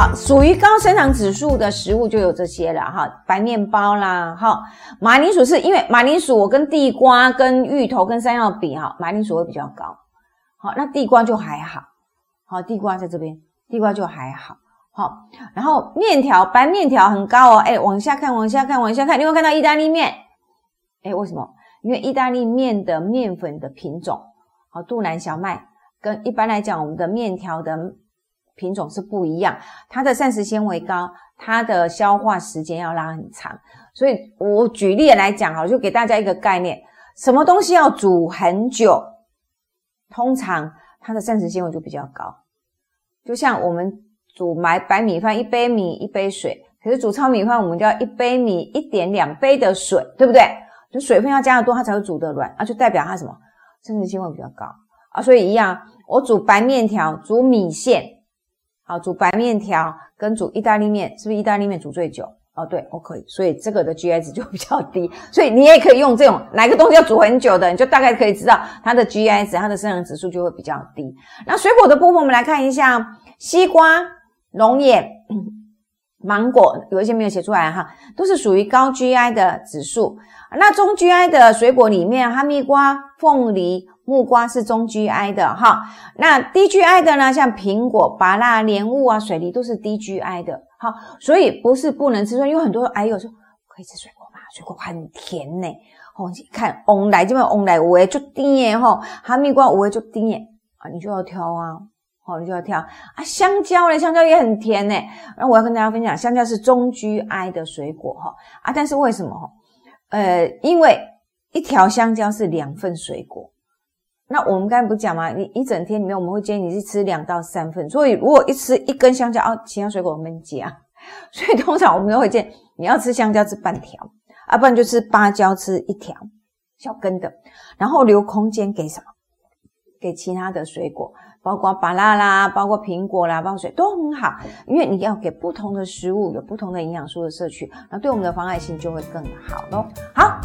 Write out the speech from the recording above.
好，属于高生长指数的食物就有这些了哈，白面包啦，哈，马铃薯是因为马铃薯我跟地瓜、跟芋头、跟山药比哈，马铃薯会比较高，好，那地瓜就还好，好，地瓜在这边，地瓜就还好，好，然后面条白面条很高哦，哎，往下看，往下看，往下看，你会看到意大利面，哎，为什么？因为意大利面的面粉的品种，好，杜兰小麦。跟一般来讲，我们的面条的品种是不一样，它的膳食纤维高，它的消化时间要拉很长。所以我举例来讲哈，就给大家一个概念，什么东西要煮很久，通常它的膳食纤维就比较高。就像我们煮白白米饭，一杯米一杯水，可是煮糙米饭，我们就要一杯米一点两杯的水，对不对？就水分要加的多，它才会煮得软，啊，就代表它什么膳食纤维比较高。啊，所以一样，我煮白面条，煮米线，啊，煮白面条跟煮意大利面，是不是意大利面煮最久？哦，对，我可以，所以这个的 GI 值就比较低，所以你也可以用这种哪个东西要煮很久的，你就大概可以知道它的 GI 值，它的生长指数就会比较低。那水果的部分，我们来看一下，西瓜、龙眼、芒果，有一些没有写出来哈，都是属于高 GI 的指数。那中 GI 的水果里面，哈密瓜、凤梨。木瓜是中 GI 的哈，那低 GI 的呢？像苹果、芭乐、莲雾啊、水梨都是低 GI 的。好，所以不是不能吃，因为很多哎呦说可以吃水果吗？水果很甜呢。哦，你看，翁来这边翁来五就甜耶哈，哈密瓜五就甜耶啊，你就要挑啊，好，你就要挑啊。香蕉呢？香蕉也很甜呢。那我要跟大家分享，香蕉是中 GI 的水果哈啊，但是为什么哈？呃，因为一条香蕉是两份水果。那我们刚才不讲吗？你一整天里面，我们会建议你是吃两到三份。所以如果一吃一根香蕉哦，其他水果我们加。所以通常我们都会建议你要吃香蕉吃半条，啊，不然就吃芭蕉吃一条小根的，然后留空间给什么？给其他的水果，包括芭拉啦，包括苹果啦，包括水都很好，因为你要给不同的食物有不同的营养素的摄取，那对我们的防癌性就会更好咯。好。